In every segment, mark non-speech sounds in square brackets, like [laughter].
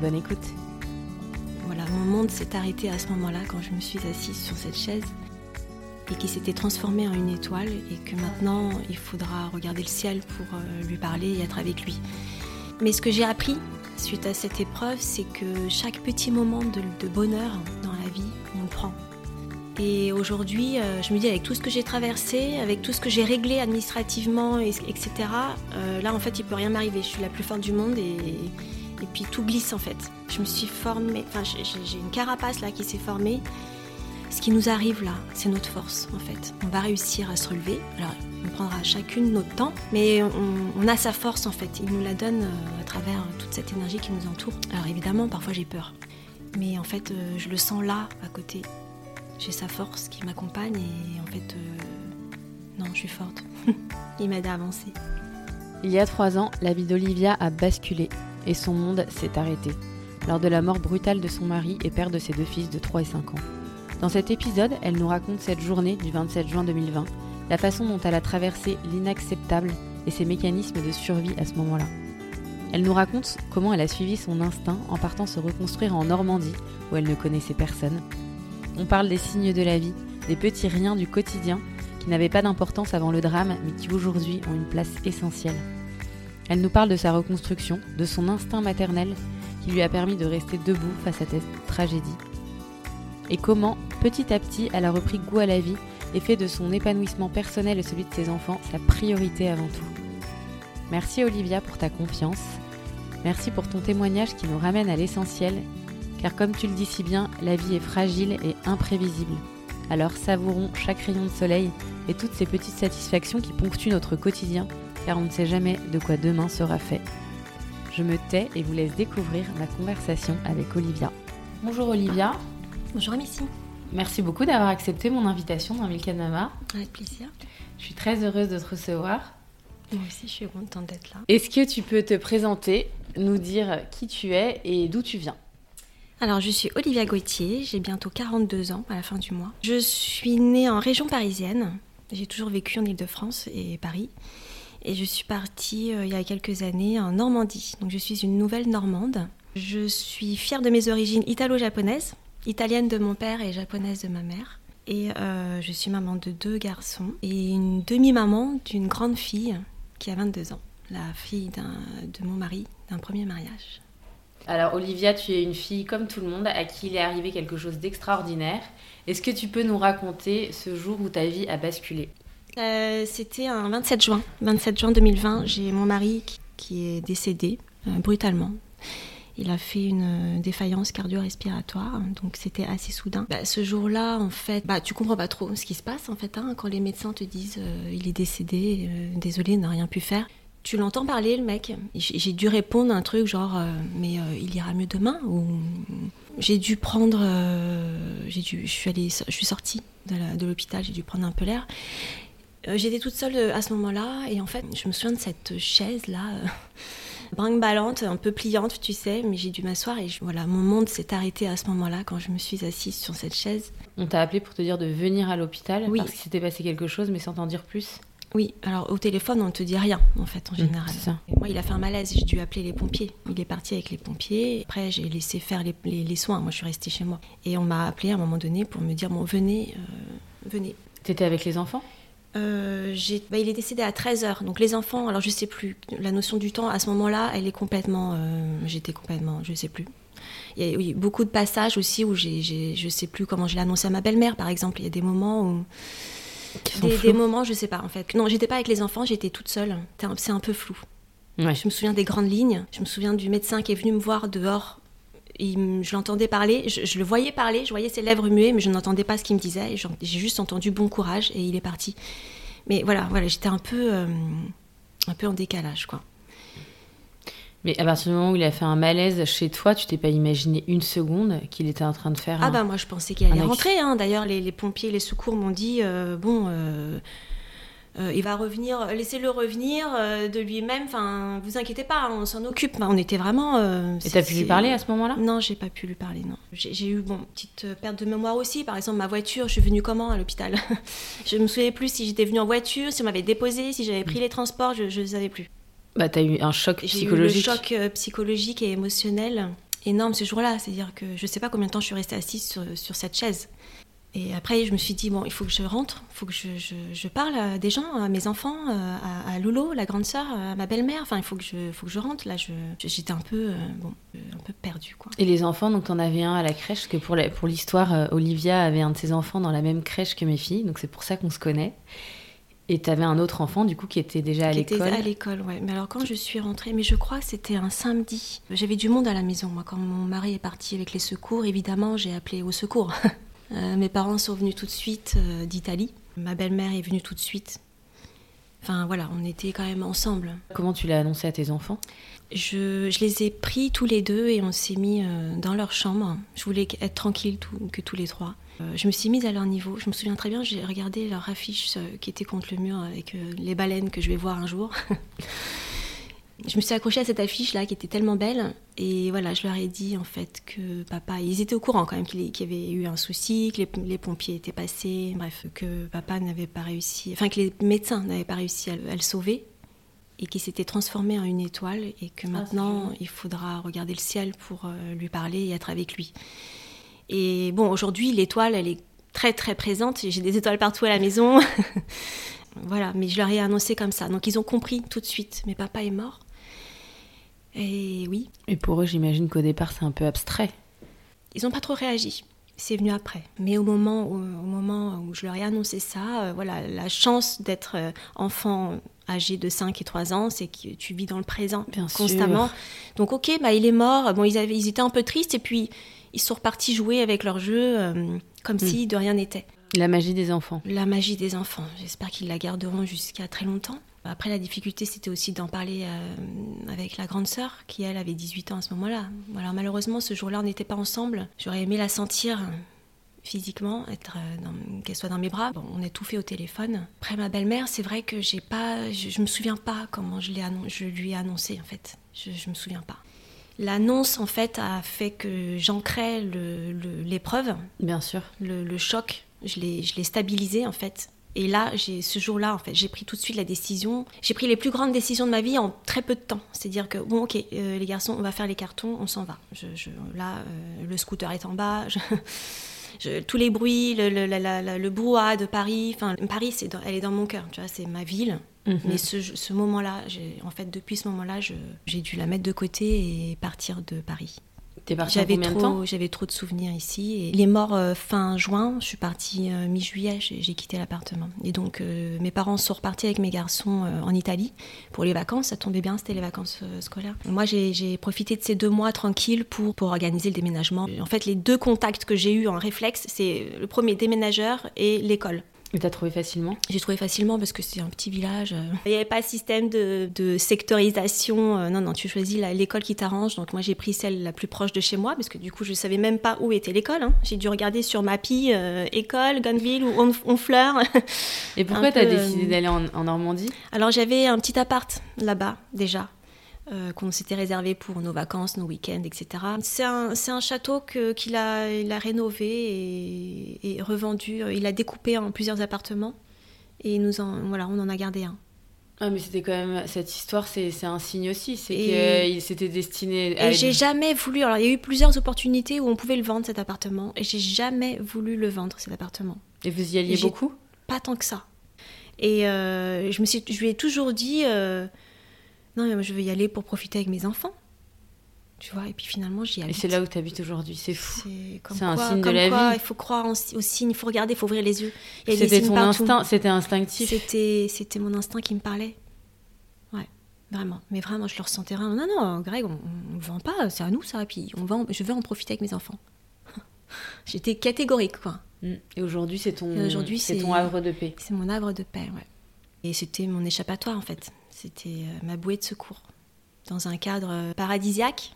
Bonne écoute. Voilà, mon monde s'est arrêté à ce moment-là quand je me suis assise sur cette chaise et qui s'était transformé en une étoile et que maintenant il faudra regarder le ciel pour euh, lui parler et être avec lui. Mais ce que j'ai appris suite à cette épreuve, c'est que chaque petit moment de, bonheur dans la vie, on le prend. Et aujourd'hui, euh, je me dis, avec tout ce que j'ai traversé, avec tout ce que j'ai réglé administrativement, et- etc., euh, là, en fait, il peut rien m'arriver. Je suis la plus forte du monde et, et puis tout glisse, en fait. Je me suis formée, enfin, j'ai une carapace là qui s'est formée. Ce qui nous arrive là, c'est notre force, en fait. On va réussir à se relever. Alors, on prendra chacune notre temps, mais on, on a sa force, en fait. Il nous la donne euh, à travers toute cette énergie qui nous entoure. Alors, évidemment, parfois j'ai peur. Mais en fait, euh, je le sens là, à côté j'ai sa force qui m'accompagne et en fait, euh, non, je suis forte. [laughs] Il m'aide à avancer. Il y a trois ans, la vie d'Olivia a basculé et son monde s'est arrêté lors de la mort brutale de son mari et père de ses deux fils de 3 et 5 ans. Dans cet épisode, elle nous raconte cette journée du 27 juin 2020, la façon dont elle a traversé l'inacceptable et ses mécanismes de survie à ce moment-là. Elle nous raconte comment elle a suivi son instinct en partant se reconstruire en Normandie, où elle ne connaissait personne. On parle des signes de la vie, des petits riens du quotidien qui n'avaient pas d'importance avant le drame, mais qui aujourd'hui ont une place essentielle. Elle nous parle de sa reconstruction, de son instinct maternel qui lui a permis de rester debout face à cette tragédie. Et comment, petit à petit, elle a repris goût à la vie et fait de son épanouissement personnel et celui de ses enfants sa priorité avant tout. Merci Olivia pour ta confiance. Merci pour ton témoignage qui nous ramène à l'essentiel, car comme tu le dis si bien, la vie est fragile et imprévisible. Alors savourons chaque rayon de soleil et toutes ces petites satisfactions qui ponctuent notre quotidien, car on ne sait jamais de quoi demain sera fait. Je me tais et vous laisse découvrir ma conversation avec Olivia. Bonjour Olivia, Bonjour Amici. merci beaucoup d'avoir accepté mon invitation dans Milk Mama. Avec plaisir. Je suis très heureuse de te recevoir. Moi aussi, je suis contente d'être là. Est-ce que tu peux te présenter, nous dire qui tu es et d'où tu viens? Alors, je suis Olivia Gauthier, j'ai bientôt 42 ans à la fin du mois. Je suis née en région parisienne. J'ai toujours vécu en Ile-de-France et Paris. Et je suis partie euh, il y a quelques années en Normandie. Donc, je suis une nouvelle Normande. Je suis fière de mes origines italo-japonaises, italienne de mon père et japonaise de ma mère. Et euh, je suis maman de deux garçons et une demi-maman d'une grande fille qui a 22 ans, la fille de mon mari, d'un premier mariage. Alors Olivia, tu es une fille comme tout le monde à qui il est arrivé quelque chose d'extraordinaire. Est-ce que tu peux nous raconter ce jour où ta vie a basculé? Euh, C'était un 27 juin. 27 juin 2020, j'ai mon mari qui, est décédé euh, brutalement. Il a fait une euh, défaillance cardio-respiratoire, donc c'était assez soudain. Bah, ce jour-là, en fait, bah, tu comprends pas trop ce qui se passe en fait hein, quand les médecins te disent euh, il est décédé, désolé, n'a rien pu faire. Tu l'entends parler, le mec. J'ai dû répondre un truc genre mais il ira mieux demain ou j'ai dû prendre, j'ai dû, je suis allée, je suis sortie de l'hôpital, j'ai dû prendre un peu l'air. Euh, J'étais toute seule euh, à ce moment-là et en fait, je me souviens de cette chaise là, euh, [laughs] brinque-ballante, un peu pliante, tu sais, mais j'ai dû m'asseoir et je- voilà, mon monde s'est arrêté à ce moment-là quand je me suis assise sur cette chaise. On t'a appelé pour te dire de venir à l'hôpital Oui. parce qu'il s'était passé quelque chose, mais sans t'en dire plus. Oui, alors au téléphone, on ne te dit rien en fait en Mmh, général. c'est ça. Moi, il a fait un malaise, j'ai dû appeler les pompiers. Il est parti avec les pompiers. Après, j'ai laissé faire les, les- les soins. Moi, je suis restée chez moi. Et on m'a appelé à un moment donné pour me dire bon, venez, euh, venez. T'étais avec les enfants? Euh, bah, il est décédé à 13h. Donc les enfants, alors je sais plus, la notion du temps à ce moment-là, elle est complètement. euh, J'étais complètement. Je sais plus. Il y a beaucoup de passages aussi où j'ai, j'ai- je sais plus comment je l'ai annoncé à ma belle-mère, par exemple. Il y a des moments où. Des, des moments, je sais pas en fait. Non, j'étais pas avec les enfants, j'étais toute seule. C'est un- C'est un peu flou. Ouais. Je me souviens des grandes lignes. Je me souviens du médecin qui est venu me voir dehors. Il je l'entendais parler, je, je le voyais parler, je voyais ses lèvres muer, mais je n'entendais pas ce qu'il me disait. J'ai juste entendu bon courage et il est parti. Mais voilà, voilà, j'étais un peu, euh, un peu en décalage, quoi. Mais à partir du moment où il a fait un malaise chez toi, tu t'es pas imaginé une seconde qu'il était en train de faire Ah un... bah moi je pensais qu'il allait rentrer. hein. D'ailleurs les, les pompiers, les secours m'ont dit euh, bon, euh, euh, il va revenir, laissez-le revenir euh, de lui-même. Enfin, vous inquiétez pas, on s'en occupe. On était vraiment. euh, Et t'as pu lui parler à ce moment-là? Non, j'ai pas pu lui parler. Non, j'ai eu bon petite perte de mémoire aussi. Par exemple, ma voiture, je suis venue comment à l'hôpital? [laughs] Je me souvenais plus si j'étais venue en voiture, si on m'avait déposé, si j'avais pris les transports, je ne savais plus. Bah t'as eu un choc J'ai eu le psychologique. choc euh, psychologique et émotionnel énorme ce jour-là. C'est-à-dire que je ne sais pas combien de temps je suis restée assise sur, sur cette chaise. Et après, je me suis dit, bon, il faut que je rentre, il faut que je, je- je parle à des gens, à mes enfants, euh, à, à Lolo, la grande sœur, à ma belle-mère. Enfin, il faut que je, faut que je rentre. Là, je- j'étais un peu, euh, bon, euh, un peu perdue, quoi. Et les enfants, donc t'en avais un à la crèche, parce que pour l'histoire, Olivia avait un de ses enfants dans la même crèche que mes filles, donc c'est pour ça qu'on se connaît. Et t'avais un autre enfant, du coup, qui était déjà à Qui était l'école. à l'école, ouais. Mais alors, quand je suis rentrée, mais je crois que c'était un samedi. J'avais du monde à la maison. Moi, quand mon mari est parti avec les secours, évidemment, j'ai appelé au secours. [laughs] Euh, mes parents sont venus tout de suite euh, d'Italie. Ma belle-mère est venue tout de suite. Enfin, voilà, on était quand même ensemble. Comment tu l'as annoncé à tes enfants? Je, je les ai pris tous les deux et on s'est mis euh, dans leur chambre. Je voulais être tranquille tout- que tous les trois. Je me suis mise à leur niveau. Je me souviens très bien, j'ai regardé leur affiche qui était contre le mur avec les baleines que je vais voir un jour. [laughs] je me suis accrochée à cette affiche là qui était tellement belle et voilà, je leur ai dit en fait que papa, ils étaient au courant quand même qu'il y avait eu un souci, que les, les pompiers étaient passés, bref, que papa n'avait pas réussi, enfin que les médecins n'avaient pas réussi à, le- à le sauver et qu'il s'était transformé en une étoile et que maintenant il faudra regarder le ciel pour euh, lui parler et être avec lui. Et bon, aujourd'hui, l'étoile, elle est très très présente. J'ai des étoiles partout à la maison. [laughs] voilà, mais je leur ai annoncé comme ça. Donc ils ont compris tout de suite. Mais papa est mort. Et oui, Et pour eux, j'imagine qu'au départ, c'est un peu abstrait. ils n'ont pas trop réagi. C'est venu après. Mais au moment où, au moment où je leur ai annoncé ça, euh, voilà, la chance d'être euh, enfant âgé de 5 et 3 ans, c'est que tu vis dans le présent Bien sûr. constamment. Donc ok, bah, il est mort. Bon, ils, avaient, ils étaient un peu tristes et puis ils sont repartis jouer avec leur jeu euh, comme si de rien n'était. La magie des enfants. La magie des enfants. J'espère qu'ils la garderont jusqu'à très longtemps. Après, la difficulté, c'était aussi d'en parler euh, avec la grande sœur, qui, elle, avait 18 ans à ce moment-là. Alors, malheureusement, ce jour-là, on n'était pas ensemble. J'aurais aimé la sentir physiquement, être euh, qu'elle soit dans mes bras. Bon, on a tout fait au téléphone. Après, ma belle-mère, c'est vrai que j'ai pas... Je, je me souviens pas comment je, je lui ai annoncé, en fait. Je, je me souviens pas. L'annonce, en fait, a fait que j'ancrais l'épreuve Bien sûr. le, le choc, je l'ai, je l'ai stabilisé en fait. Et là, j'ai, ce jour-là, en fait, j'ai pris tout de suite la décision. J'ai pris les plus grandes décisions de ma vie en très peu de temps. C'est-à-dire que, bon, ok, euh, les garçons, on va faire les cartons, on s'en va. Je, je- là, euh, le scooter est en bas. [laughs] je- je- tous les bruits, le, le, la- la- la- le brouhaha de Paris. Enfin, Paris, dans- elle est dans mon cœur, tu vois, c'est ma ville. Mhm. Mais ce, ce moment-là, en fait, depuis ce moment-là, j'ai dû la mettre de côté et partir de Paris. T'es J'avais combien de temps trop, j'avais trop de souvenirs ici. Et il est mort euh, fin juin. Je suis partie euh, mi-juillet. J'ai, quitté l'appartement. Et donc euh, mes parents sont repartis avec mes garçons en Italie pour les vacances. Ça tombait bien, c'était les vacances scolaires. Moi, j'ai, j'ai profité de ces deux mois tranquilles pour pour organiser le déménagement. En fait, les deux contacts que j'ai eus en réflexe, c'est le premier déménageur et l'école. Et t'as trouvé facilement? J'ai trouvé facilement parce que c'est un petit village. euh. Il n'y avait pas de système de, de sectorisation. euh, Non, non, tu choisis l'école qui t'arrange. Donc moi, j'ai pris celle la plus proche de chez moi parce que du coup, je ne savais même pas où était l'école. hein. J'ai dû regarder sur Mappy, euh, école, Gunville ou Hon- Honfleur. [laughs] Et pourquoi Un t'as peu, décidé euh, d'aller en, en Normandie? Alors j'avais un petit appart là-bas déjà. Euh, qu'on s'était réservé pour nos vacances, nos week-ends, etc. C'est un, château qu'il a, il a rénové et, et revendu. Il a découpé en plusieurs appartements et nous en, voilà, on en a gardé un. Ah, mais c'était quand même. Cette histoire, c'est un signe aussi. C'est qu'il s'était destiné à. Et j'ai jamais voulu. Alors, il y a eu plusieurs opportunités où on pouvait le vendre cet appartement, et j'ai jamais voulu le vendre cet appartement. Et vous y alliez beaucoup? Pas tant que ça. Et euh, je me suis, je lui ai toujours dit, euh, non, mais moi, je veux y aller pour profiter avec mes enfants. Tu vois. Et puis finalement, j'y Et habite. c'est là où t'habites aujourd'hui. C'est fou. C'est un signe de la quoi, vie. Il faut croire aux signes, il faut regarder, il faut ouvrir les yeux. C'était ton partout. instinct, c'était instinctif. C'était, mon instinct qui me parlait. Ouais, vraiment. Mais vraiment, je le ressentais vraiment. Non, non, Greg, on ne vend pas, c'est à nous ça. Puis on va en- je veux en profiter avec mes enfants. [laughs] J'étais catégorique, quoi. Mm. Et aujourd'hui, c'est ton, Et c'est- ton havre de paix. C'est mon havre de paix, ouais. Et c'était mon échappatoire, en fait. C'était euh, ma bouée de secours. dans un cadre paradisiaque,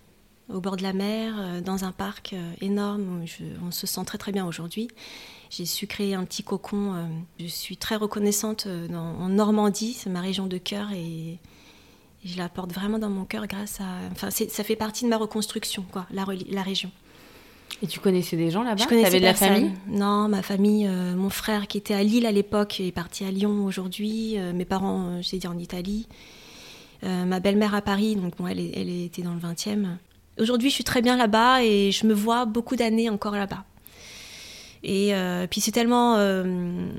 au bord de la mer, dans un parc énorme on se sent très très bien aujourd'hui. J'ai su créer un petit cocon. Je suis très reconnaissante en Normandie, c'est ma région de cœur et je la porte vraiment dans mon cœur grâce à. Enfin, ça fait partie de ma reconstruction, quoi, la, la région. Et tu connaissais des gens là-bas? Je connaissais de la famille? Non, ma famille, euh, mon frère qui était à Lille à l'époque est parti à Lyon aujourd'hui. Euh, mes parents, euh, j'ai dit en Italie. ma belle-mère à Paris, donc bon, elle, elle était dans le 20e. Aujourd'hui, je suis très bien là-bas et je me vois beaucoup d'années encore là-bas. Et puis c'est tellement,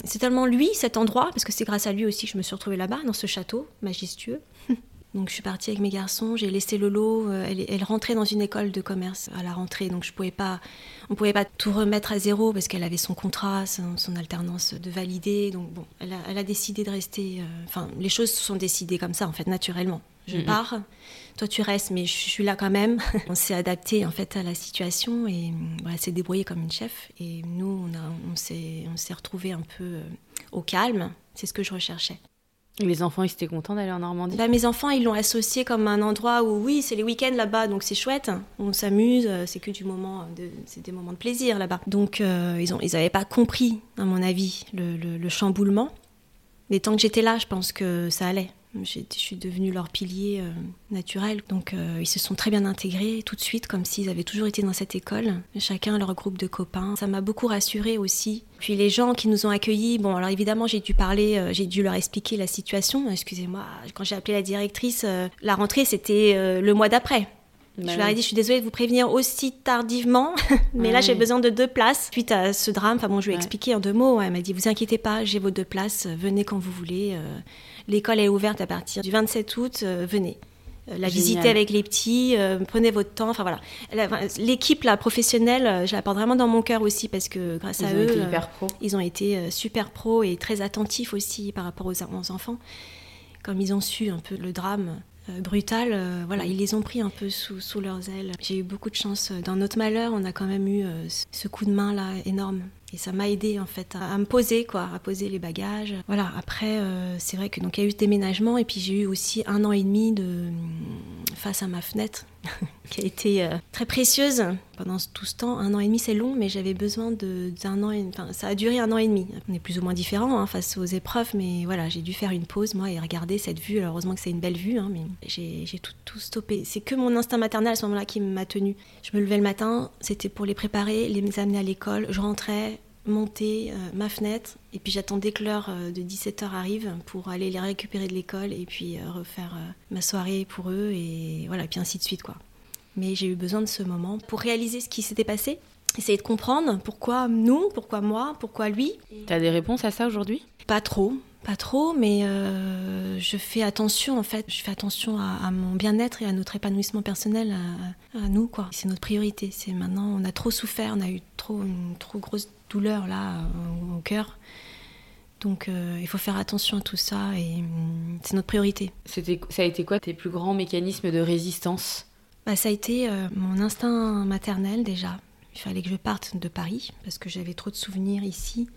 c'est tellement lui, cet endroit, parce que c'est grâce à lui aussi que je me suis retrouvée là-bas, dans ce château majestueux. [laughs] Donc je suis partie avec mes garçons, j'ai laissé Lolo, euh, elle, elle, rentrait dans une école de commerce à la rentrée, donc je pouvais pas, on pouvait pas tout remettre à zéro parce qu'elle avait son contrat, son, alternance de valider. Donc bon, elle a, décidé de rester. Euh, enfin, les choses se sont décidées comme ça en fait, naturellement. Je pars, toi tu restes, mais je suis là quand même. [laughs] on s'est adapté en fait à la situation et voilà, s'est débrouillé comme une chef. Et nous, a, on s'est retrouvés un peu euh, au calme. C'est ce que je recherchais. Les enfants, ils étaient contents d'aller en Normandie bah, Mes enfants, ils l'ont associé comme un endroit où, oui, c'est les week-ends là-bas, donc c'est chouette, on s'amuse, euh, c'est que du moment, de, c'est des moments de plaisir là-bas. Donc euh, ils n'avaient pas compris, à mon avis, le, le chamboulement. Mais tant que j'étais là, je pense que ça allait. Je suis devenue leur pilier euh, naturel. Donc euh, ils se sont très bien intégrés tout de suite, comme s'ils avaient toujours été dans cette école. Chacun leur groupe de copains. Ça m'a beaucoup rassurée aussi. Puis les gens qui nous ont accueillis, bon alors évidemment j'ai dû parler, euh, j'ai dû leur expliquer la situation. Excusez-moi, quand j'ai appelé la directrice, la rentrée c'était le mois d'après. Bah je leur ai dit, je suis désolée de vous prévenir aussi tardivement, [laughs] mais là j'ai besoin de deux places. Suite à ce drame, enfin bon, je lui ai expliqué en deux mots. Elle m'a dit, vous inquiétez pas, j'ai vos deux places, venez quand vous voulez. L'école est ouverte à partir du 27 août, euh, venez. Euh, la visiter avec les petits, euh, prenez votre temps. Enfin voilà, l'équipe professionnelle, je la porte vraiment dans mon cœur aussi parce que grâce à eux, ils ont été super pros et très attentifs aussi par rapport aux, enfants. Comme ils ont su un peu le drame brutal, voilà, ils les ont pris un peu sous, sous leurs ailes. J'ai eu beaucoup de chance. Dans notre malheur, on a quand même eu ce coup de main là énorme. Et ça m'a aidé en fait à, me poser, quoi, à poser les bagages. Voilà, après, euh, c'est vrai que donc il y a eu ce déménagement et puis j'ai eu aussi un an et demi de face à ma fenêtre [laughs] qui a été euh, très précieuse pendant tout ce temps. Un an et demi, c'est long, mais j'avais besoin d'un an. Et, enfin, ça a duré un an et demi. On est plus ou moins différents hein, face aux épreuves, mais voilà, j'ai dû faire une pause moi et regarder cette vue. Alors, heureusement que c'est une belle vue, hein, mais j'ai tout, tout, stoppé. C'est que mon instinct maternel à ce moment-là qui m'a tenue. Je me levais le matin, c'était pour les préparer, les amener à l'école. Je rentrais, monter euh, ma fenêtre et puis j'attendais que l'heure euh, de 17h arrive pour aller les récupérer de l'école et puis euh, refaire ma soirée pour eux et voilà, puis ainsi de suite quoi. Mais j'ai eu besoin de ce moment pour réaliser ce qui s'était passé, essayer de comprendre pourquoi nous, pourquoi moi, pourquoi lui. T'as des réponses à ça aujourd'hui? Pas trop, pas trop, mais je fais attention en fait. Je fais attention à, mon bien-être et à notre épanouissement personnel, à, à nous quoi. C'est notre priorité. C'est maintenant, on a trop souffert, on a eu trop une trop grosse douleur là au, cœur. Donc euh, il faut faire attention à tout ça et hum, c'est notre priorité. C'était, ça a été quoi tes plus grands mécanismes de résistance? Bah, Ça a été euh, mon instinct maternel déjà. Il fallait que je parte de Paris parce que j'avais trop de souvenirs ici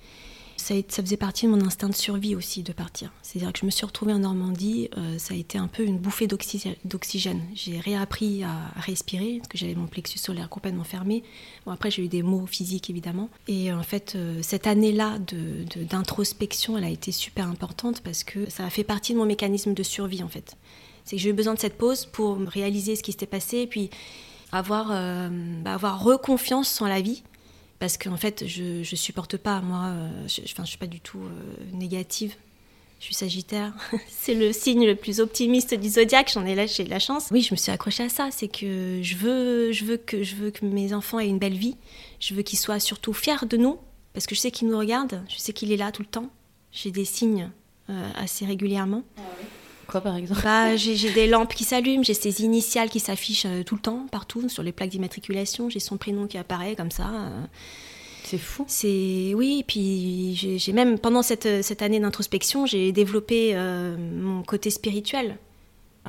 ça, faisait partie de mon instinct de survie aussi de partir. C'est-à-dire que je me suis retrouvée en Normandie, euh, ça a été un peu une bouffée d'oxygène. J'ai réappris à respirer, parce que j'avais mon plexus solaire complètement fermé. Bon, après, j'ai eu des maux physiques, évidemment. Et en fait, euh, cette année-là d'introspection, elle a été super importante parce que ça a fait partie de mon mécanisme de survie, en fait. C'est que j'ai eu besoin de cette pause pour réaliser ce qui s'était passé et puis avoir, euh, bah, avoir reconfiance en la vie parce qu'en fait, je, je supporte pas, moi, euh, je, enfin, je suis pas du tout euh, négative. Je suis Sagittaire. [laughs] c'est le signe le plus optimiste du zodiaque. J'en ai là, j'ai de la chance. Oui, je me suis accrochée à ça. C'est que je veux, je veux que, je veux que mes enfants aient une belle vie. Je veux qu'ils soient surtout fiers de nous, parce que je sais qu'ils nous regardent. Je sais qu'il est là tout le temps. J'ai des signes euh, assez régulièrement. Quoi par exemple bah, J'ai des lampes qui s'allument, j'ai ses initiales qui s'affichent euh, tout le temps, partout, sur les plaques d'immatriculation, j'ai son prénom qui apparaît comme ça. Euh. C'est fou. C'est oui, puis j'ai même pendant cette, cette année d'introspection, j'ai développé euh, mon côté spirituel.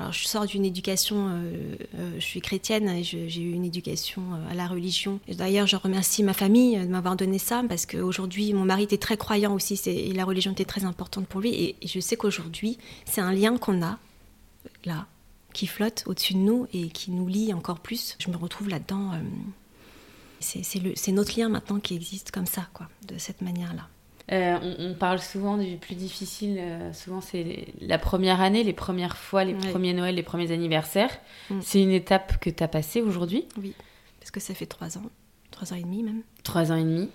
Alors, je sors d'une éducation, euh, euh, je suis chrétienne j'ai eu une éducation euh, à la religion. D'ailleurs, je remercie ma famille de m'avoir donné ça parce qu'aujourd'hui, mon mari était très croyant aussi et la religion était très importante pour lui. Et, je sais qu'aujourd'hui, c'est un lien qu'on a là qui flotte au-dessus de nous et qui nous lie encore plus. Je me retrouve là-dedans. C'est notre lien maintenant qui existe comme ça, quoi, de cette manière-là. Euh, on, parle souvent du plus difficile, euh, souvent c'est la première année, les premières fois, les premiers Noëls, les premiers anniversaires. Mm. C'est une étape que tu as passée aujourd'hui? Oui, parce que ça fait trois ans, trois ans et demi même. Trois ans et demi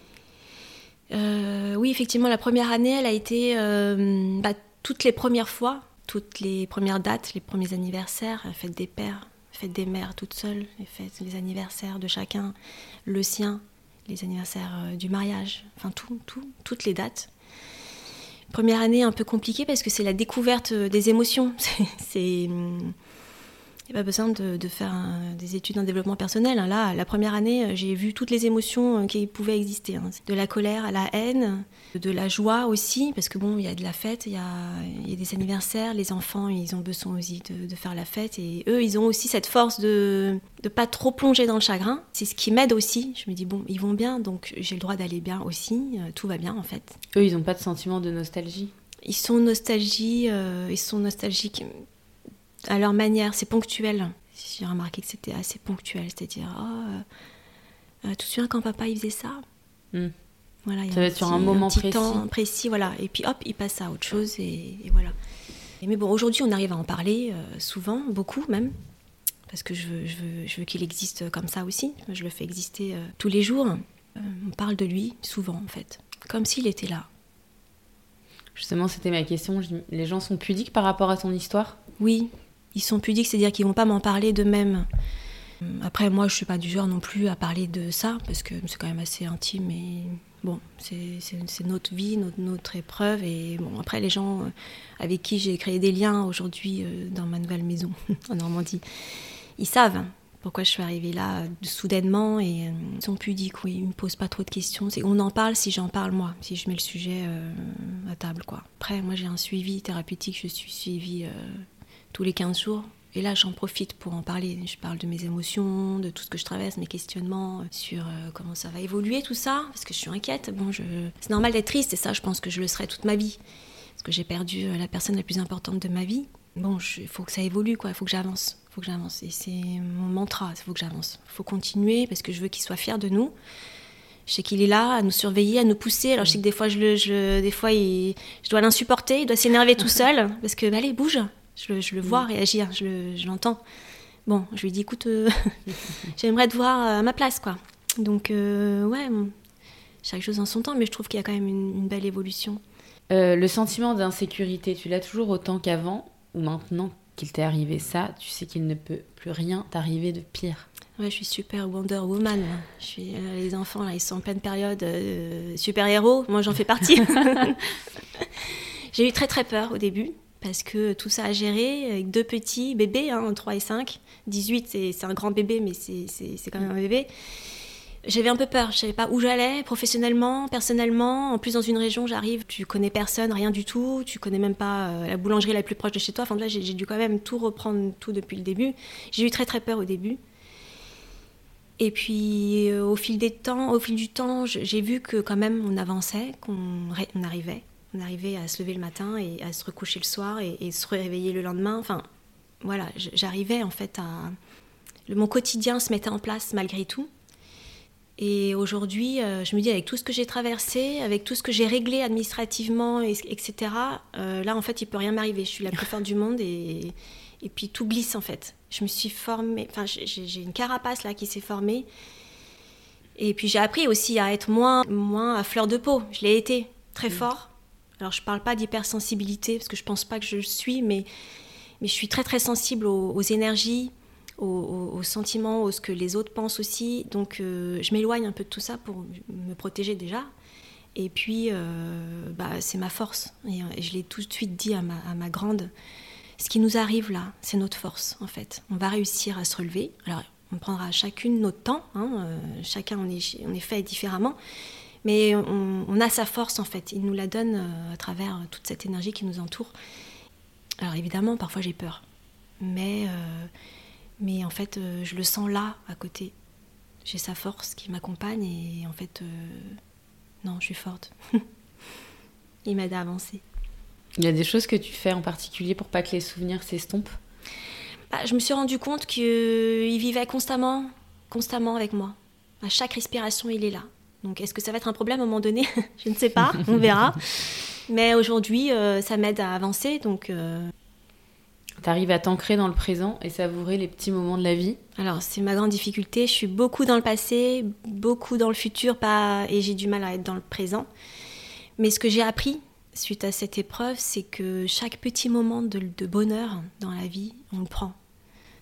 Oui, effectivement, la première année, elle a été bah, toutes les premières fois toutes les premières dates, les premiers anniversaires, fête des pères, fête des mères toutes seules, les fêtes, les anniversaires de chacun, le sien, les anniversaires euh, du mariage, enfin tout, tout, toutes les dates. Première année un peu compliquée parce que c'est la découverte euh, des émotions. [laughs] C'est hum, il n'y a pas besoin de, faire des études en développement personnel. Hein. Là, la première année, euh, j'ai vu toutes les émotions euh, qui pouvaient exister. Hein. De la colère à la haine, de la joie aussi, parce que bon, il y a de la fête, il y a, des anniversaires, les enfants, ils ont besoin aussi de, faire la fête. Et eux, ils ont aussi cette force de ne pas trop plonger dans le chagrin. C'est ce qui m'aide aussi. Je me dis, bon, ils vont bien, donc j'ai le droit d'aller bien aussi. Euh, tout va bien, en fait. Eux, ils n'ont pas de sentiment de nostalgie? Ils sont nostalgie, ils sont nostalgiques à leur manière, c'est ponctuel. J'ai remarqué que c'était assez ponctuel, c'est-à-dire, oh, euh, tu te souviens quand papa il faisait ça hmm. Voilà, ça va être sur un moment précis. Temps précis, voilà. Et puis hop, il passe à autre chose et, voilà. mais bon, aujourd'hui, on arrive à en parler euh, souvent, beaucoup même, parce que je veux, je veux, je veux qu'il existe comme ça aussi. Je le fais exister euh, tous les jours. on parle de lui souvent, en fait, comme s'il était là. Justement, c'était ma question. Les gens sont pudiques par rapport à ton histoire? Oui, ils sont pudiques, c'est-à-dire qu'ils vont pas m'en parler d'eux-mêmes. Après, moi, je suis pas du genre non plus à parler de ça, parce que c'est quand même assez intime et bon, c'est notre vie, notre, épreuve. Et bon, après, les gens euh, avec qui j'ai créé des liens aujourd'hui euh, dans ma nouvelle maison [laughs] en Normandie, ils savent pourquoi je suis arrivée là euh, soudainement et ils sont pudiques, oui, ils me posent pas trop de questions. On en parle si j'en parle moi, si je mets le sujet à table, quoi. Après, moi, j'ai un suivi thérapeutique, je suis suivie tous les 15 jours. Et là, j'en profite pour en parler. Je parle de mes émotions, de tout ce que je traverse, mes questionnements euh, sur euh, comment ça va évoluer, tout ça, parce que je suis inquiète. Bon, je... c'est normal d'être triste, et ça, je pense que je le serai toute ma vie, parce que j'ai perdu euh, la personne la plus importante de ma vie. Bon, il faut que ça évolue, quoi. Il faut que j'avance. Il faut que j'avance. Et c'est mon mantra. Il faut que j'avance. Il faut continuer, parce que je veux qu'il soit fier de nous. Je sais qu'il est là à nous surveiller, à nous pousser. Alors je sais que des fois, je, le, je des fois, je dois l'insupporter. Il doit s'énerver tout [laughs] seul, parce que bah, allez, bouge, je le, vois mm. réagir, je l'entends. bon, je lui dis, écoute, euh, [laughs] [laughs] j'aimerais te voir à ma place, quoi. Donc, euh, ouais, chaque chose en son temps, mais je trouve qu'il y a quand même une, belle évolution. Euh, le sentiment d'insécurité, tu l'as toujours autant qu'avant ou maintenant qu'il t'est arrivé ça, tu sais qu'il ne peut plus rien t'arriver de pire? Ouais, je suis super Wonder Woman. Je suis, les enfants, là, ils sont en pleine période super-héros. Moi, j'en fais partie. [laughs] J'ai eu très très peur au début parce que tout ça à gérer avec deux petits bébés, hein, 3 et 5. 18, c'est un grand bébé, mais c'est quand même un bébé. J'avais un peu peur, je savais pas où j'allais, professionnellement, personnellement. En plus, dans une région, j'arrive, tu connais personne, rien du tout, tu connais même pas euh, la boulangerie la plus proche de chez toi. Enfin, là, j'ai dû quand même tout reprendre, tout depuis le début. J'ai eu très très peur au début. Et puis, euh, au fil des temps, au fil du temps, j'ai vu que quand même on avançait, qu'on on arrivait on arrivait à se lever le matin et à se recoucher le soir et, se réveiller le lendemain. Enfin, voilà, j'arrivais en fait à. mon quotidien se mettait en place malgré tout. Et aujourd'hui, euh, je me dis, avec tout ce que j'ai traversé, avec tout ce que j'ai réglé administrativement, etc., euh, là, en fait, il peut rien m'arriver. Je suis la plus forte du monde et, et puis tout glisse, en fait. Je me suis formée, enfin, j'ai une carapace là qui s'est formée. Et puis j'ai appris aussi à être moins, moins à fleur de peau. Je l'ai été très fort. Alors je ne parle pas d'hypersensibilité parce que je ne pense pas que je le suis, mais, mais je suis très très sensible aux, énergies, aux, sentiments, à ce que les autres pensent aussi. Donc euh, je m'éloigne un peu de tout ça pour me protéger déjà. Et puis euh, bah, c'est ma force. Et, je l'ai tout de suite dit à ma, grande. Ce qui nous arrive là, c'est notre force en fait. On va réussir à se relever. Alors on prendra chacune notre temps. Hein, euh, chacun on est, on est fait différemment. Mais on, a sa force en fait, il nous la donne euh, à travers toute cette énergie qui nous entoure. Alors évidemment, parfois j'ai peur, mais, euh, mais en fait, euh, je le sens là, à côté. J'ai sa force qui m'accompagne et en fait, non, je suis forte. [laughs] il m'aide à avancer. Il y a des choses que tu fais en particulier pour pas que les souvenirs s'estompent? Bah, Je me suis rendu compte qu'il vivait constamment, constamment avec moi. À chaque respiration, il est là. Donc est-ce que ça va être un problème à un moment donné [laughs] Je ne sais pas, on verra. Mais aujourd'hui, euh, ça m'aide à avancer. Donc euh, tu arrives à t'ancrer dans le présent et savourer les petits moments de la vie Alors, c'est ma grande difficulté. Je suis beaucoup dans le passé, beaucoup dans le futur, pas... et j'ai du mal à être dans le présent. Mais ce que j'ai appris suite à cette épreuve, c'est que chaque petit moment de, bonheur dans la vie, on le prend.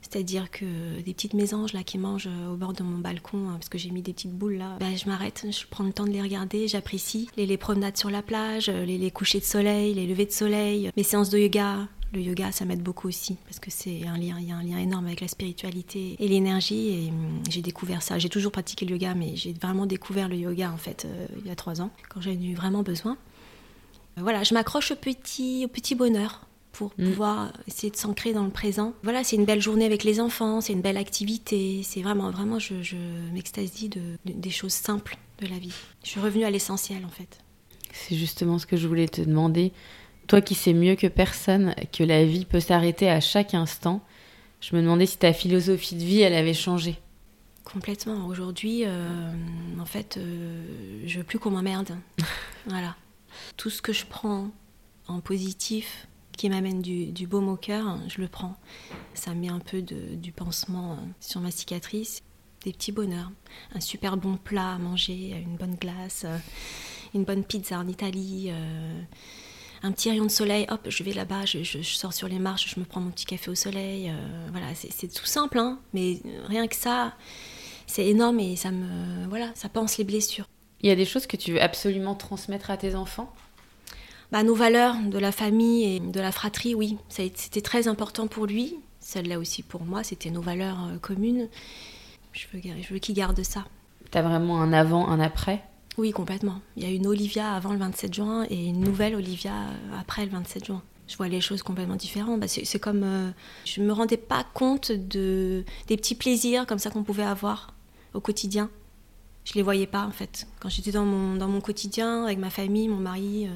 C'est-à-dire que des petites mésanges là qui mangent au bord de mon balcon, hein, parce que j'ai mis des petites boules là, ben, je m'arrête, je prends le temps de les regarder, j'apprécie les, promenades sur la plage, les, les couchers de soleil, les levées de soleil, mes séances de yoga, le yoga, ça m'aide beaucoup aussi parce que c'est un lien, il y a un lien énorme avec la spiritualité et l'énergie. Et hum, j'ai découvert ça. J'ai toujours pratiqué le yoga, mais j'ai vraiment découvert le yoga en fait euh, il y a trois ans quand j'ai eu vraiment besoin. Voilà, je m'accroche au petit, au petit bonheur pour mm. pouvoir essayer de s'ancrer dans le présent. Voilà, c'est une belle journée avec les enfants, c'est une belle activité. C'est vraiment, vraiment, je, m'extasie de, des choses simples de la vie. Je suis revenue à l'essentiel en fait. C'est justement ce que je voulais te demander. Toi qui sais mieux que personne que la vie peut s'arrêter à chaque instant, je me demandais si ta philosophie de vie, elle avait changé. Complètement. Aujourd'hui, euh, en fait, euh, je veux plus qu'on m'emmerde. [laughs] voilà. Tout ce que je prends en positif, qui m'amène du, du, baume au cœur, je le prends. Ça met un peu de, du pansement euh, sur ma cicatrice. Des petits bonheurs. Un super bon plat à manger, une bonne glace, une bonne pizza en Italie un petit rayon de soleil, hop, je vais là-bas, je, sors sur les marches, je me prends mon petit café au soleil. Euh, voilà, c'est tout simple, hein, mais rien que ça, c'est énorme et ça me, voilà, ça pense les blessures. Il y a des choses que tu veux absolument transmettre à tes enfants? Bah, Nos valeurs de la famille et de la fratrie, oui, c'était très important pour lui. Celle-là aussi pour moi, c'était nos valeurs euh, communes. Je veux, je veux qu'il garde ça. Tu as vraiment un avant, un après? Oui, complètement. Il y a une Olivia avant le 27 juin et une nouvelle Olivia euh, après le 27 juin. Je vois les choses complètement différentes. Bah, c'est comme. Euh, je ne me rendais pas compte de, des petits plaisirs comme ça qu'on pouvait avoir au quotidien. Je les voyais pas en fait. Quand j'étais dans mon, dans mon quotidien avec ma famille, mon mari, euh,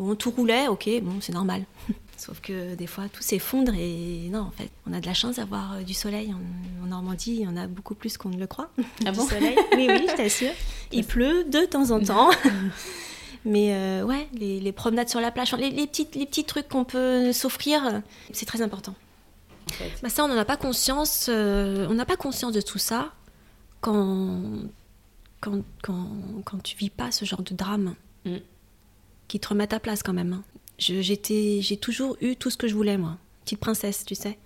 bon, tout roulait, ok, bon, c'est normal. [laughs] Sauf que des fois, tout s'effondre et non, en fait, on a de la chance d'avoir euh, du soleil en, Normandie. Il y en a beaucoup plus qu'on ne le croit. [laughs] Ah bon? soleil. Oui, oui, je t'assure. Il pleut de temps en temps. [laughs] Mais euh, ouais, les, promenades sur la plage, les, les, petites, les petits trucs qu'on peut s'offrir, c'est très important. bah ça, on n'en a pas conscience. Euh, on n'a pas conscience de tout ça quand, quand, quand, quand tu vis pas ce genre de drame mm. Qui te remet à place quand même. Hein j'ai toujours eu tout ce que je voulais, moi. Petite princesse, tu sais.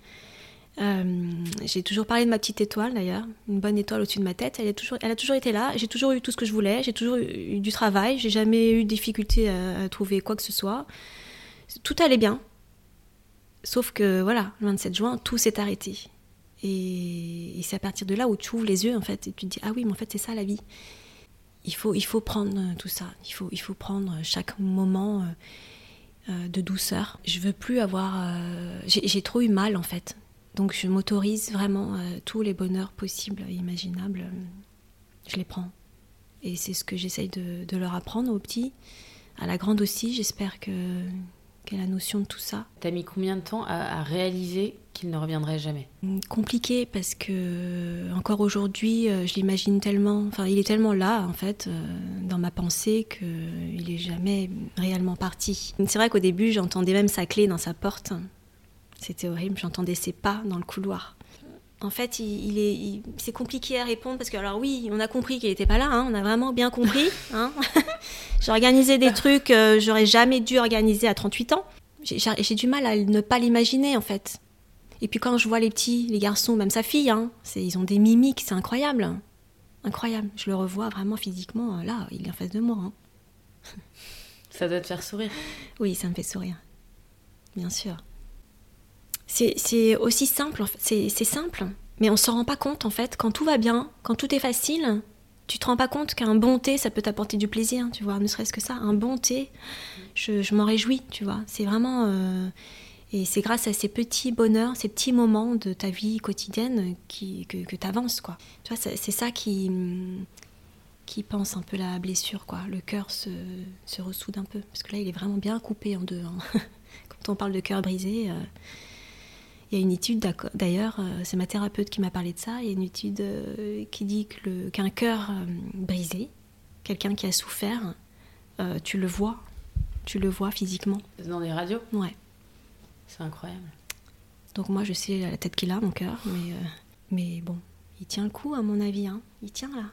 Euh, j'ai toujours parlé de ma petite étoile, d'ailleurs. Une bonne étoile au-dessus de ma tête. Elle, est toujours, elle a toujours été là. J'ai toujours eu tout ce que je voulais. J'ai toujours eu, du travail. J'ai jamais eu de difficulté à, trouver quoi que ce soit. Tout allait bien. Sauf que, voilà, le 27 juin, tout s'est arrêté. Et, c'est à partir de là où tu ouvres les yeux, en fait, et tu te dis, ah oui, mais en fait, c'est ça la vie. Il faut, il faut prendre tout ça. Il faut, il faut prendre chaque moment. Euh, euh, de douceur. Je veux plus avoir. Euh, j'ai trop eu mal en fait. Donc je m'autorise vraiment euh, tous les bonheurs possibles et imaginables. je les prends. Et c'est ce que j'essaye de, leur apprendre aux petits. À la grande aussi, j'espère que qu'elle a la notion de tout ça? T'as mis combien de temps à, réaliser qu'il ne reviendrait jamais? Hum, Compliqué parce que encore aujourd'hui, euh, je l'imagine tellement. Enfin, il est tellement là en fait euh, dans ma pensée qu'il est jamais réellement parti. C'est vrai qu'au début, j'entendais même sa clé dans sa porte. C'était horrible. J'entendais ses pas dans le couloir. En fait, il, est, c'est compliqué à répondre parce que, alors oui, on a compris qu'il n'était pas là, hein, on a vraiment bien compris. [laughs] Hein. [laughs] j'ai organisé des trucs que j'aurais jamais dû organiser à 38 ans. J'ai, du mal à ne pas l'imaginer, en fait. Et puis quand je vois les petits, les garçons, même sa fille, hein, ils ont des mimiques, c'est incroyable. Incroyable. Je le revois vraiment physiquement, là, il est en face de moi. Hein. Ça doit te faire sourire. Oui, ça me fait sourire. Bien sûr. C'est aussi simple, c'est simple, mais on s'en rend pas compte en fait. Quand tout va bien, quand tout est facile, tu te rends pas compte qu'un bon thé, ça peut t'apporter du plaisir, tu vois, ne serait-ce que ça. Un bon thé, je, m'en réjouis, tu vois. C'est vraiment. Euh, et c'est grâce à ces petits bonheurs, ces petits moments de ta vie quotidienne que, tu avances, quoi. Tu vois, c'est ça qui, qui pense un peu la blessure, quoi. Le cœur se, se ressoude un peu. Parce que là, il est vraiment bien coupé en deux. Hein. [laughs] Quand on parle de cœur brisé. Euh, Il y a une étude, d'ailleurs, c'est ma thérapeute qui m'a parlé de ça, il y a une étude qui dit qu'un cœur brisé, quelqu'un qui a souffert, tu le vois, tu le vois physiquement. Dans les radios Ouais. C'est incroyable. Donc moi, je sais la tête qu'il a, mon cœur, mais, mais bon, il tient le coup, à mon avis. Hein. Il tient là.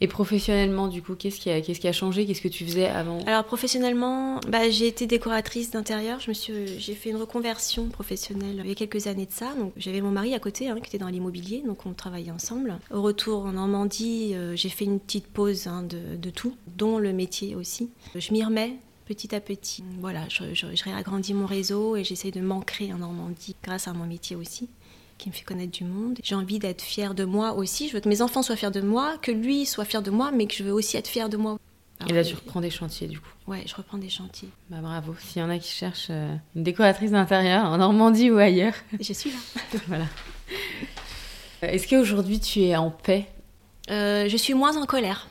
Et professionnellement, du coup, qu'est-ce qui a, qui a changé? Qu'est-ce que tu faisais avant? Alors professionnellement, bah, j'ai été décoratrice d'intérieur. Je suis, j'ai fait une reconversion professionnelle il y a quelques années de ça. J'avais mon mari à côté hein, qui était dans l'immobilier, donc on travaillait ensemble. Au retour en Normandie, euh, j'ai fait une petite pause hein, de, tout, dont le métier aussi. Je m'y remets petit à petit. Voilà, je, réagrandis mon réseau et j'essaye de m'ancrer en Normandie grâce à mon métier aussi qui me fait connaître du monde. J'ai envie d'être fière de moi aussi. Je veux que mes enfants soient fiers de moi, que lui soit fier de moi, mais que je veux aussi être fière de moi. et là, tu reprends des chantiers du coup Ouais, je reprends des chantiers. Bah bravo. S'il y en a qui cherchent euh, une décoratrice d'intérieur en Normandie ou ailleurs. [laughs] Je suis là. [laughs] voilà. Est-ce qu'aujourd'hui tu es en paix? Euh, Je suis moins en colère.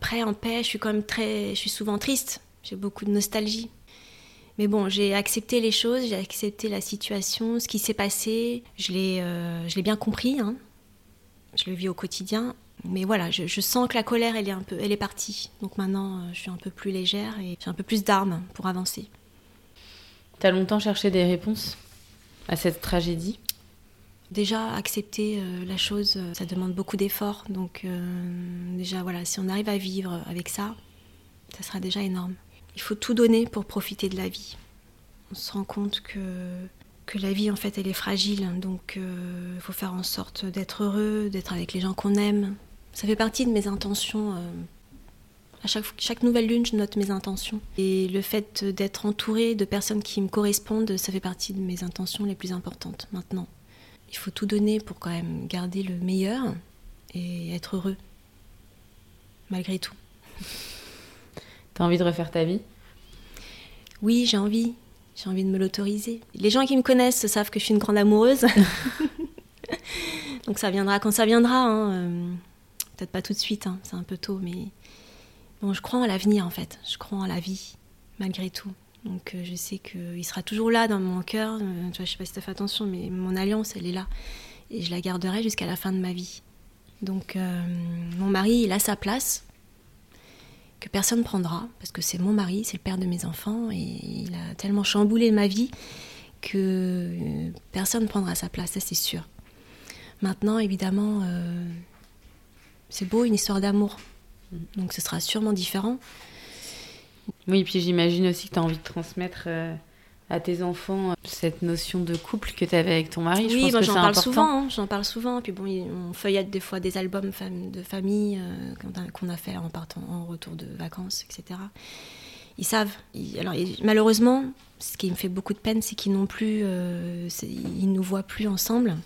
Prêt en paix, je suis quand même très. Je suis souvent triste. J'ai beaucoup de nostalgie. Mais bon, j'ai accepté les choses, j'ai accepté la situation, ce qui s'est passé. Je l'ai, euh, je l'ai bien compris. Hein. Je le vis au quotidien. Mais voilà, je, sens que la colère, elle est un peu, elle est partie. Donc maintenant, euh, je suis un peu plus légère et j'ai un peu plus d'armes pour avancer. T'as longtemps cherché des réponses à cette tragédie? Déjà, accepter euh, la chose, ça demande beaucoup d'efforts. Donc déjà, voilà, si on arrive à vivre avec ça, ça sera déjà énorme. Il faut tout donner pour profiter de la vie. On se rend compte que, la vie, en fait, elle est fragile. Donc, euh, il faut faire en sorte d'être heureux, d'être avec les gens qu'on aime. Ça fait partie de mes intentions. Euh, à chaque, chaque nouvelle lune, je note mes intentions. Et le fait d'être entouré de personnes qui me correspondent, ça fait partie de mes intentions les plus importantes maintenant. Il faut tout donner pour quand même garder le meilleur et être heureux, malgré tout. [laughs] T'as envie de refaire ta vie? Oui, j'ai envie. J'ai envie de me l'autoriser. Les gens qui me connaissent savent que je suis une grande amoureuse. [laughs] Donc ça viendra quand ça viendra. Hein. Euh, peut-être pas tout de suite, hein. c'est un peu tôt, mais bon, je crois en l'avenir en fait. Je crois en la vie, malgré tout. Donc euh, je sais qu'il sera toujours là dans mon cœur. Euh, je sais pas si tu as fait attention, mais mon alliance, elle est là. Et je la garderai jusqu'à la fin de ma vie. Donc mon mari, il a sa place personne ne prendra, parce que c'est mon mari, c'est le père de mes enfants, et il a tellement chamboulé ma vie que euh, personne ne prendra sa place, ça c'est sûr. Maintenant, évidemment, euh, c'est beau, une histoire d'amour, donc ce sera sûrement différent. Oui, puis j'imagine aussi que tu as envie de transmettre euh, à tes enfants euh, cette notion de couple que tu avais avec ton mari Oui, j'en parle souvent, hein, j'en parle souvent. Puis bon, on feuillette des fois des albums de famille euh, qu'on a fait en partant en retour de vacances, etc. Ils savent. alors malheureusement, ce qui me fait beaucoup de peine, c'est qu'ils n'ont plus, euh, ils nous voient plus ensemble.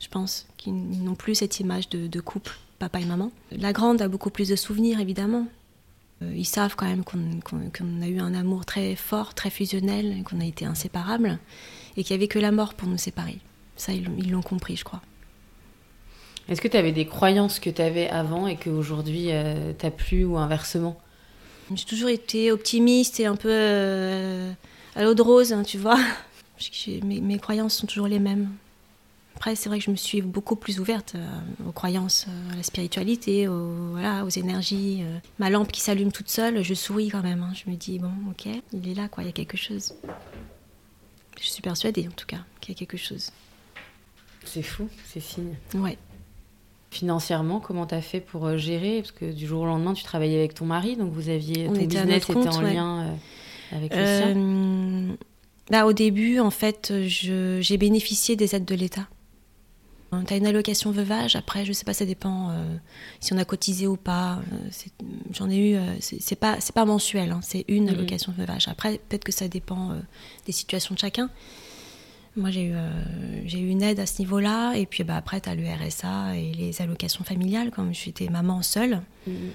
Je pense qu'ils n'ont plus cette image de, de couple, papa et maman. La grande a beaucoup plus de souvenirs, évidemment, ils savent quand même qu'on a eu un amour très fort, très fusionnel, qu'on a été inséparables, et qu'il n'y avait que la mort pour nous séparer. Ça, ils l'ont compris, je crois. Est-ce que tu avais des croyances que tu avais avant et qu'aujourd'hui euh, t'as plus ou inversement? J'ai toujours été optimiste et un peu euh, à l'eau de rose, hein, tu vois. [laughs] mes, croyances sont toujours les mêmes. Après, c'est vrai que je me suis beaucoup plus ouverte euh, aux croyances, euh, à la spiritualité, aux, voilà, aux énergies. Euh. Ma lampe qui s'allume toute seule, je souris quand même. Hein. Je me dis, bon, ok, il est là, quoi, il y a quelque chose. Je suis persuadée, en tout cas, qu'il y a quelque chose. C'est fou, c'est signe. Ouais. Financièrement, comment tu as fait pour gérer? Parce que du jour au lendemain, tu travaillais avec ton mari, donc vous aviez. ton business était en lien avec le sien Là, au début, en fait, j'ai bénéficié des aides de l'État. Tu as une allocation veuvage, après, je sais pas, ça dépend euh, si on a cotisé ou pas. Euh, j'en ai eu, euh, c'est pas, pas mensuel, hein, c'est une mhm. allocation veuvage. Après, peut-être que ça dépend des situations de chacun. Moi, j'ai eu, j'ai eu une aide à ce niveau-là, et puis bah, après, tu as le RSA et les allocations familiales, comme j'étais maman seule, mhm.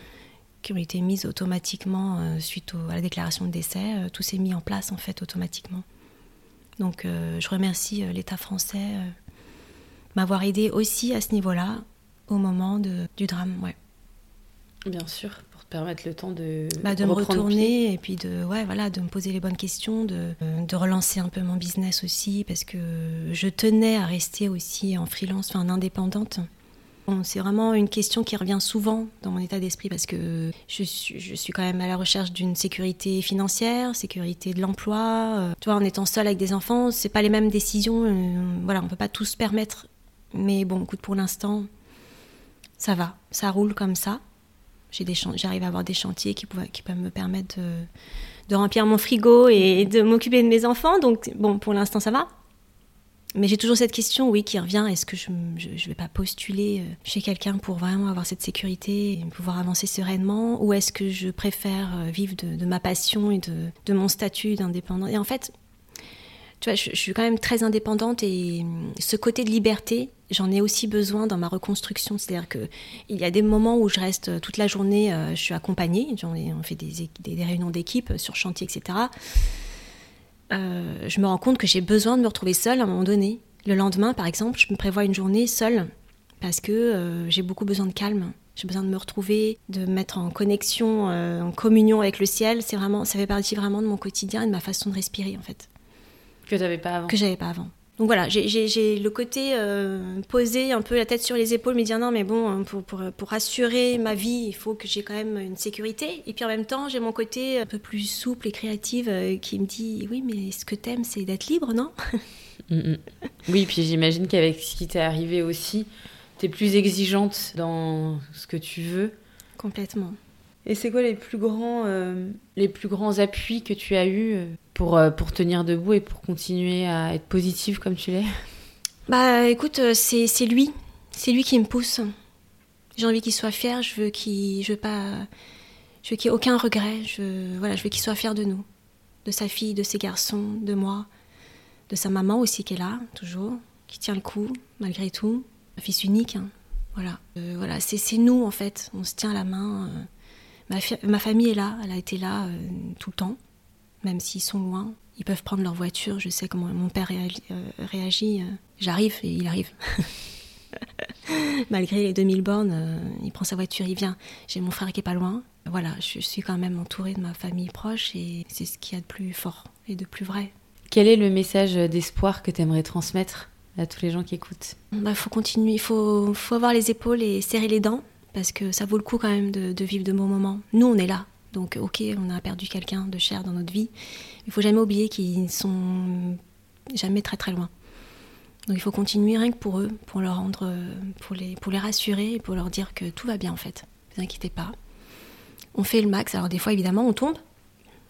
qui ont été mises automatiquement suite à la déclaration de décès. tout s'est mis en place, en fait, automatiquement. Donc, je remercie l'État français m'avoir aidé aussi à ce niveau-là au moment de, du drame. Ouais. Bien sûr, pour te permettre le temps de, bah, de me retourner et puis de, ouais, voilà, de me poser les bonnes questions, de, de relancer un peu mon business aussi, parce que je tenais à rester aussi en freelance, enfin en indépendante. c'est vraiment une question qui revient souvent dans mon état d'esprit parce que je suis, je suis quand même à la recherche d'une sécurité financière, sécurité de l'emploi. Euh, tu vois, en étant seule avec des enfants, c'est pas les mêmes décisions. Euh, voilà, on peut pas tout se permettre. Mais bon, écoute, pour l'instant, ça va, ça roule comme ça. J'arrive à avoir des chantiers qui, qui peuvent me permettre de, remplir mon frigo et de m'occuper de mes enfants. Donc, bon, pour l'instant, ça va. Mais j'ai toujours cette question, oui, qui revient. Est-ce que je ne vais pas postuler euh, chez quelqu'un pour vraiment avoir cette sécurité et pouvoir avancer sereinement? Ou est-ce que je préfère euh, vivre de, ma passion et de, de mon statut d'indépendant? Et en fait, je, suis quand même très indépendante et hum, ce côté de liberté, j'en ai aussi besoin dans ma reconstruction. C'est-à-dire qu'il y a des moments où je reste toute la journée, euh, je suis accompagnée, on fait des, réunions d'équipe sur chantier, etc. Euh, je me rends compte que j'ai besoin de me retrouver seule à un moment donné. Le lendemain, par exemple, je me prévois une journée seule parce que euh, j'ai beaucoup besoin de calme. J'ai besoin de me retrouver, de me mettre en connexion, en communion avec le ciel. C'est vraiment, ça fait partie vraiment de mon quotidien et de ma façon de respirer, en fait. Que j'avais pas avant. Que j'avais pas avant. Donc voilà, j'ai le côté euh, posé un peu la tête sur les épaules, me dire non, mais bon, hein, pour, pour, pour assurer ma vie, il faut que j'ai quand même une sécurité. Et puis en même temps, j'ai mon côté un peu plus souple et créative euh, qui me dit oui, mais ce que t'aimes, c'est d'être libre, non [laughs] mm, mm. Oui, puis j'imagine qu'avec ce qui t'est arrivé aussi, t'es plus exigeante dans ce que tu veux. Complètement. Et c'est quoi les plus grands, euh, les plus grands appuis que tu as eus euh, pour, euh, pour tenir debout et pour continuer à être positive comme tu l'es? Bah écoute, c'est, c'est lui. C'est lui qui me pousse. J'ai envie qu'il soit fier, je veux qu'il, je veux pas, je veux qu'il ait aucun regret. Je, voilà, je veux qu'il soit fier de nous, de sa fille, de ses garçons, de moi, de sa maman aussi qui est là, toujours, qui tient le coup, malgré tout. Un fils unique, hein. voilà. voilà, c'est, c'est nous en fait, on se tient la main. Ma, famille est là, elle a été là euh, tout le temps, même s'ils sont loin. Ils peuvent prendre leur voiture, je sais comment mon père euh, réagit. Euh, j'arrive et il arrive. [laughs] Malgré les 2000 bornes, il prend sa voiture, il vient. J'ai mon frère qui est pas loin. Voilà, je suis quand même entourée de ma famille proche et c'est ce qu'il y a de plus fort et de plus vrai. Quel est le message d'espoir que tu aimerais transmettre à tous les gens qui écoutent? Il bah, faut continuer, il faut, faut avoir les épaules et serrer les dents parce que ça vaut le coup quand même de, vivre de bons moments. Nous, on est là. Donc, ok, on a perdu quelqu'un de cher dans notre vie. Il faut jamais oublier qu'ils sont jamais très très loin. Donc, il faut continuer rien que pour eux, pour leur rendre, pour les, pour les rassurer, pour leur dire que tout va bien en fait. Ne vous inquiétez pas. On fait le max. Alors, des fois, évidemment, on tombe,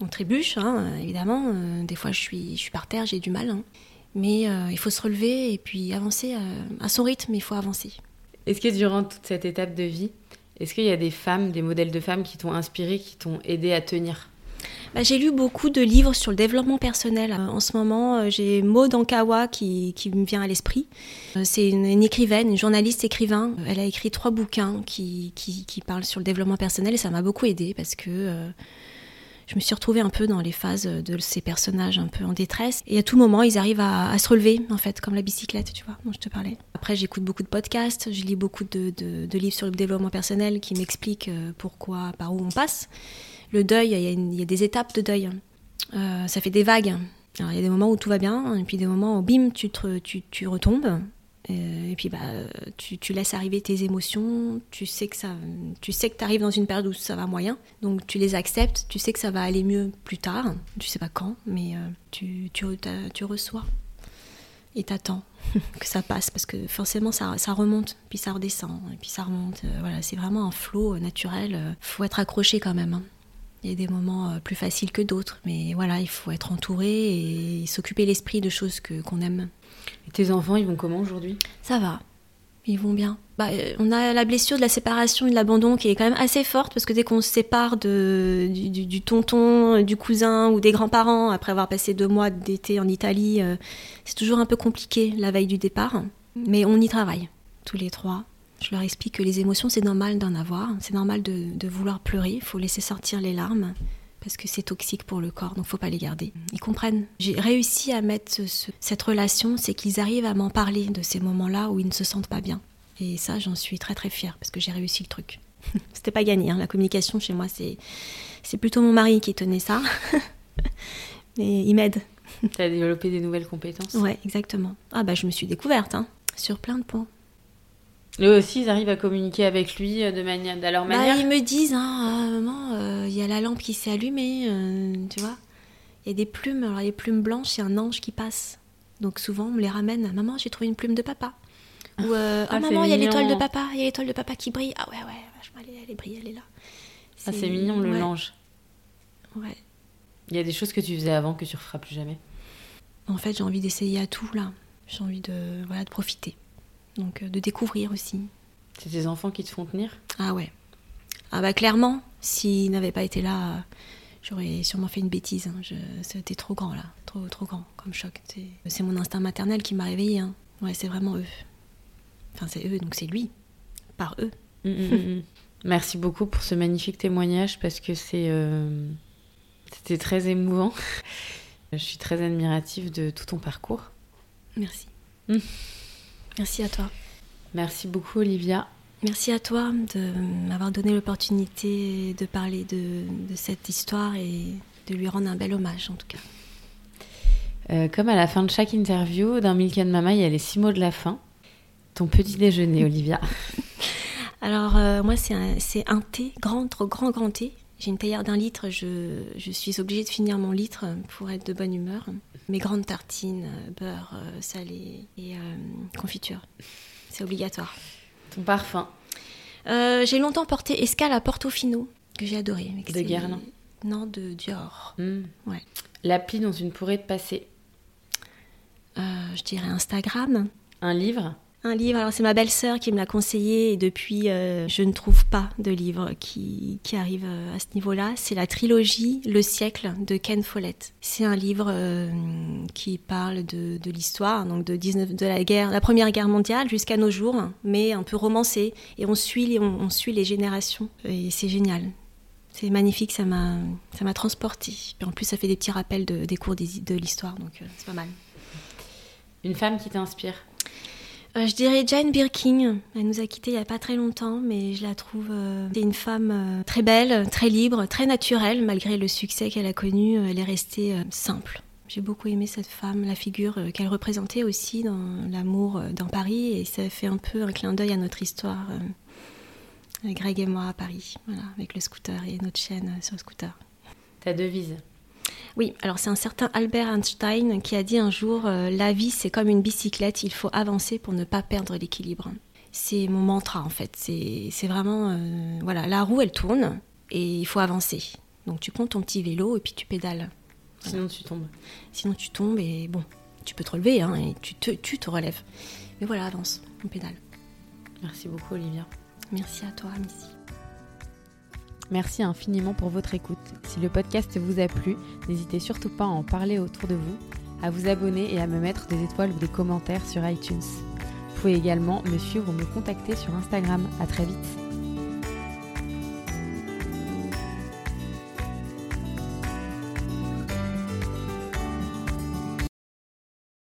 on trébuche, hein, évidemment. Euh, des fois, je suis, je suis par terre, j'ai du mal. Hein. Mais euh, il faut se relever et puis avancer euh, à son rythme, il faut avancer. Est-ce que durant toute cette étape de vie, est-ce qu'il y a des femmes, des modèles de femmes qui t'ont inspiré, qui t'ont aidé à tenir? Bah, j'ai lu beaucoup de livres sur le développement personnel. Euh, en ce moment, euh, j'ai Maud Ankawa qui, qui me vient à l'esprit. Euh, c'est une, écrivaine, une journaliste écrivain. Elle a écrit trois bouquins qui, qui, qui parlent sur le développement personnel et ça m'a beaucoup aidé parce que je me suis retrouvée un peu dans les phases de ces personnages un peu en détresse. Et à tout moment, ils arrivent à, se relever, en fait, comme la bicyclette, tu vois, dont je te parlais. Après, j'écoute beaucoup de podcasts, je lis beaucoup de, livres sur le développement personnel qui m'expliquent euh, pourquoi, par où on passe. Le deuil, il y a, des étapes de deuil. Euh, ça fait des vagues. Il y a des moments où tout va bien, et puis des moments où, bim, tu retombes. Euh, et puis bah, tu, tu, laisses arriver tes émotions, tu sais que ça, tu sais que arrives dans une période où ça va moyen, donc tu les acceptes, tu sais que ça va aller mieux plus tard, tu sais pas quand, mais euh, tu, tu, tu, reçois et t'attends [laughs] que ça passe parce que forcément ça, ça, remonte, puis ça redescend, et puis ça remonte. Euh, voilà, c'est vraiment un flot naturel. Faut être accroché quand même. Hein. Il y a des moments plus faciles que d'autres, mais voilà, il faut être entouré et s'occuper l'esprit de choses que qu'on aime. Et tes enfants, ils vont comment aujourd'hui? Ça va. Ils vont bien. Bah, euh, on a la blessure de la séparation et de l'abandon qui est quand même assez forte parce que dès qu'on se sépare de, du, tonton, du cousin ou des grands-parents après avoir passé deux mois d'été en Italie, euh, c'est toujours un peu compliqué la veille du départ. Mais on y travaille, tous les trois. Je leur explique que les émotions, c'est normal d'en avoir. C'est normal de, de vouloir pleurer. Il faut laisser sortir les larmes parce que c'est toxique pour le corps, donc faut pas les garder. Ils comprennent. J'ai réussi à mettre cette relation, c'est qu'ils arrivent à m'en parler de ces moments-là où ils ne se sentent pas bien. Et ça, j'en suis très très fière parce que j'ai réussi le truc. [laughs] C'était pas gagné. hein. La communication chez moi, c'est c'est plutôt mon mari qui tenait ça. [laughs] Mais il m'aide. Tu as développé des nouvelles compétences Ouais, exactement. Ah bah je me suis découverte hein, sur plein de points. Eux aussi, ils arrivent à communiquer avec lui euh, de, manière, de leur Bah, manière ils me disent, hein, euh, maman, euh, il y a la lampe qui s'est allumée, euh, tu vois. Il y a des plumes, alors les plumes blanches, il y a un ange qui passe. Donc souvent, on me les ramène. Maman, j'ai trouvé une plume de papa. Ou, Ah, oh c'est maman, il y a l'étoile de papa, il y a l'étoile de papa qui brille. Ah ouais, ouais, vachement, elle, est- elle est brille, elle est là. Ah, c'est mignon le ouais, linge. Ouais. Il y a des choses que tu faisais avant que tu referas plus jamais. En fait, j'ai envie d'essayer à tout, là. J'ai envie de, voilà, de profiter. Donc, euh, de découvrir aussi. C'est tes enfants qui te font tenir Ah ouais. Ah bah clairement, s'il n'avait pas été là, euh, j'aurais sûrement fait une bêtise. hein. Je- C'était trop grand là, trop trop grand comme choc. C'est- mon instinct maternel qui m'a réveillée. hein. Ouais, c'est vraiment eux. Enfin, c'est eux, donc c'est lui, par eux. Mm, mm, mm, mm. [laughs] Merci beaucoup pour ce magnifique témoignage parce que c'est euh, c'était très émouvant. [laughs] Je suis très admirative de tout ton parcours. Merci. Merci à toi. Merci beaucoup Olivia. Merci à toi de m'avoir donné l'opportunité de parler de, de cette histoire et de lui rendre un bel hommage en tout cas. Euh, comme à la fin de chaque interview d'un Milk and Mama, il y a les six mots de la fin. Ton petit déjeuner, [laughs] Olivia. Alors, euh, moi, c'est un, c'est un thé, grand, trop grand, grand thé. J'ai une théière d'un litre, je, je suis obligée de finir mon litre pour être de bonne humeur. Mes grandes tartines, euh, beurre euh, salé et euh, confiture. C'est obligatoire. Ton parfum. Euh, j'ai longtemps porté Escale à Portofino, que j'ai adoré. De Guerlain. Non, de Dior. Mm. Ouais. L'appli dont tu ne pourrais te passer. Euh, je dirais Instagram. Un livre. Un livre, alors c'est ma belle-sœur qui me l'a conseillé et depuis euh, je ne trouve pas de livre qui, qui arrive euh, à ce niveau-là. C'est la trilogie Le siècle de Ken Follett. C'est un livre euh, qui parle de, de l'histoire, donc de, 19, de la guerre, la première guerre mondiale jusqu'à nos jours, mais un peu romancé et on suit on, suit les générations et c'est génial. C'est magnifique, ça m'a ça m'a transporté. En plus ça fait des petits rappels de, des cours de l'histoire, donc c'est pas mal. Une femme qui t'inspire. Euh, je dirais Jane Birkin. Elle nous a quittés il n'y a pas très longtemps, mais je la trouve. euh, une femme euh, très belle, très libre, très naturelle. Malgré le succès qu'elle a connu, elle est restée simple. J'ai beaucoup aimé cette femme, la figure qu'elle représentait aussi dans l'amour dans Paris, et ça fait un peu un clin d'œil à notre histoire. Greg et moi à Paris, voilà, avec le scooter et notre chaîne sur le scooter. Ta devise. Oui, alors c'est un certain Albert Einstein qui a dit un jour euh, La vie, c'est comme une bicyclette, il faut avancer pour ne pas perdre l'équilibre. C'est mon mantra en fait. C'est vraiment. euh, voilà, la roue, elle tourne et il faut avancer. Donc tu prends ton petit vélo et puis tu pédales. Sinon tu tombes. Sinon tu tombes et bon, tu peux te relever hein, et tu te, tu te relèves. Mais voilà, avance, on pédale. Merci beaucoup Olivia. Merci à toi, Missy. Merci infiniment pour votre écoute. Si le podcast vous a plu, n'hésitez surtout pas à en parler autour de vous, à vous abonner et à me mettre des étoiles ou des commentaires sur iTunes. Vous pouvez également me suivre ou me contacter sur Instagram. À très vite.